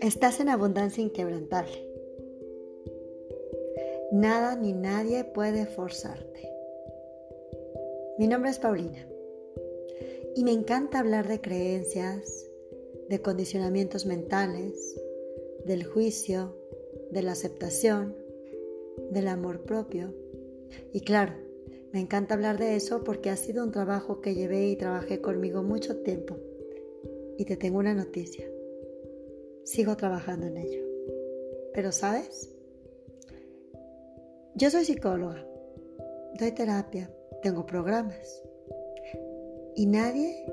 Estás en abundancia inquebrantable. Nada ni nadie puede forzarte. Mi nombre es Paulina y me encanta hablar de creencias, de condicionamientos mentales, del juicio, de la aceptación, del amor propio. Y claro, me encanta hablar de eso porque ha sido un trabajo que llevé y trabajé conmigo mucho tiempo. Y te tengo una noticia. Sigo trabajando en ello. Pero sabes, yo soy psicóloga, doy terapia, tengo programas. Y nadie,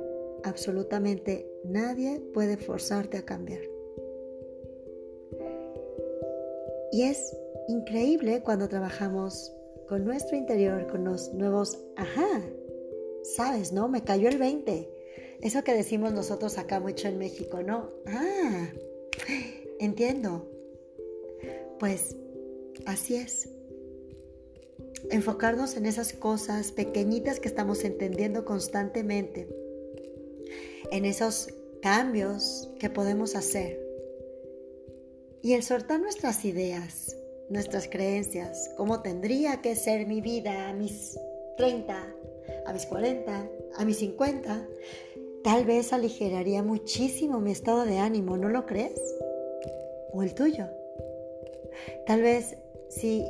absolutamente nadie puede forzarte a cambiar. Y es increíble cuando trabajamos con nuestro interior, con los nuevos, ajá, sabes, ¿no? Me cayó el 20. Eso que decimos nosotros acá mucho en México, ¿no? Ah, entiendo. Pues así es. Enfocarnos en esas cosas pequeñitas que estamos entendiendo constantemente, en esos cambios que podemos hacer y el soltar nuestras ideas, nuestras creencias, cómo tendría que ser mi vida a mis 30, a mis 40, a mis 50, tal vez aligeraría muchísimo mi estado de ánimo, ¿no lo crees? O el tuyo. Tal vez si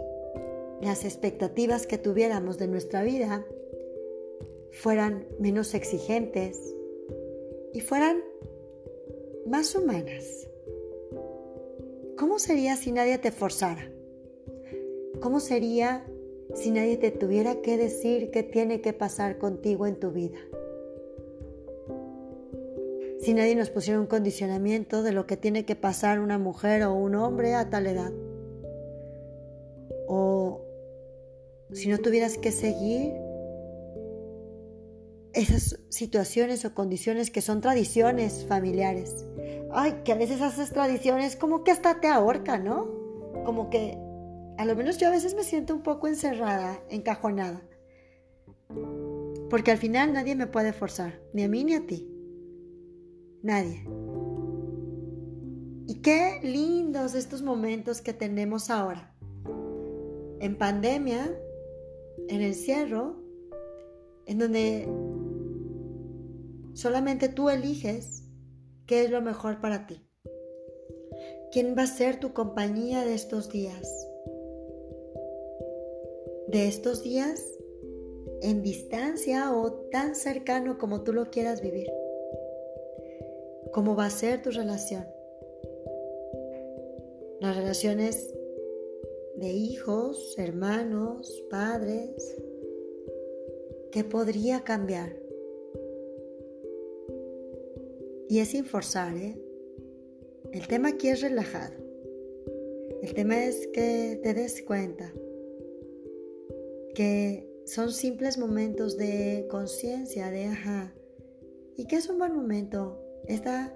las expectativas que tuviéramos de nuestra vida fueran menos exigentes y fueran más humanas. ¿Cómo sería si nadie te forzara? ¿Cómo sería si nadie te tuviera que decir qué tiene que pasar contigo en tu vida? Si nadie nos pusiera un condicionamiento de lo que tiene que pasar una mujer o un hombre a tal edad. O si no tuvieras que seguir esas situaciones o condiciones que son tradiciones familiares. Ay, que a veces esas tradiciones como que hasta te ahorca, ¿no? Como que, a lo menos yo a veces me siento un poco encerrada, encajonada. Porque al final nadie me puede forzar, ni a mí ni a ti. Nadie. Y qué lindos estos momentos que tenemos ahora. En pandemia, en encierro, en donde Solamente tú eliges qué es lo mejor para ti. ¿Quién va a ser tu compañía de estos días? De estos días en distancia o tan cercano como tú lo quieras vivir. ¿Cómo va a ser tu relación? Las relaciones de hijos, hermanos, padres. ¿Qué podría cambiar? Y es sin forzar, ¿eh? El tema aquí es relajado. El tema es que te des cuenta que son simples momentos de conciencia, de ajá. Y que es un buen momento. Esta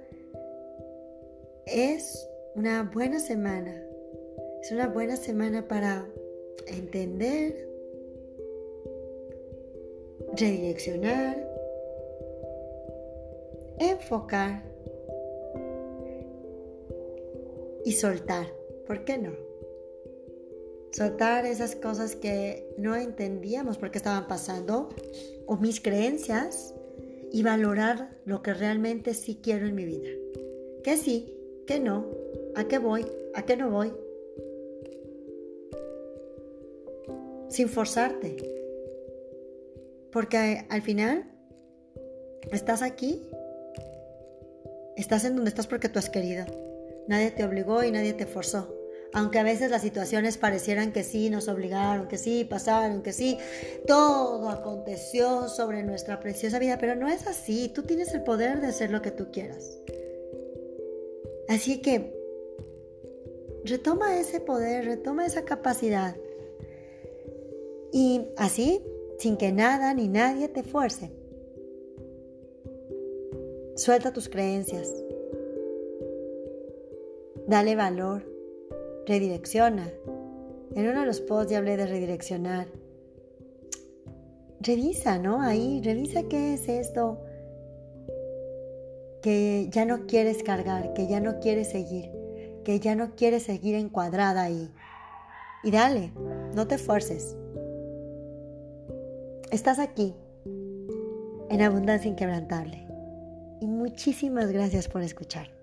es una buena semana. Es una buena semana para entender, redireccionar enfocar y soltar. ¿Por qué no? Soltar esas cosas que no entendíamos por qué estaban pasando o mis creencias y valorar lo que realmente sí quiero en mi vida. Que sí, que no, a qué voy, a qué no voy. Sin forzarte. Porque al final estás aquí Estás en donde estás porque tú has querido. Nadie te obligó y nadie te forzó. Aunque a veces las situaciones parecieran que sí, nos obligaron, que sí, pasaron, que sí, todo aconteció sobre nuestra preciosa vida, pero no es así. Tú tienes el poder de hacer lo que tú quieras. Así que retoma ese poder, retoma esa capacidad. Y así, sin que nada ni nadie te fuerce. Suelta tus creencias. Dale valor. Redirecciona. En uno de los posts ya hablé de redireccionar. revisa, ¿no? Ahí, revisa qué es esto que ya no quieres cargar, que ya no quieres seguir, que ya no quieres seguir encuadrada ahí. Y dale, no te fuerces. Estás aquí, en Abundancia Inquebrantable. Y muchísimas gracias por escuchar.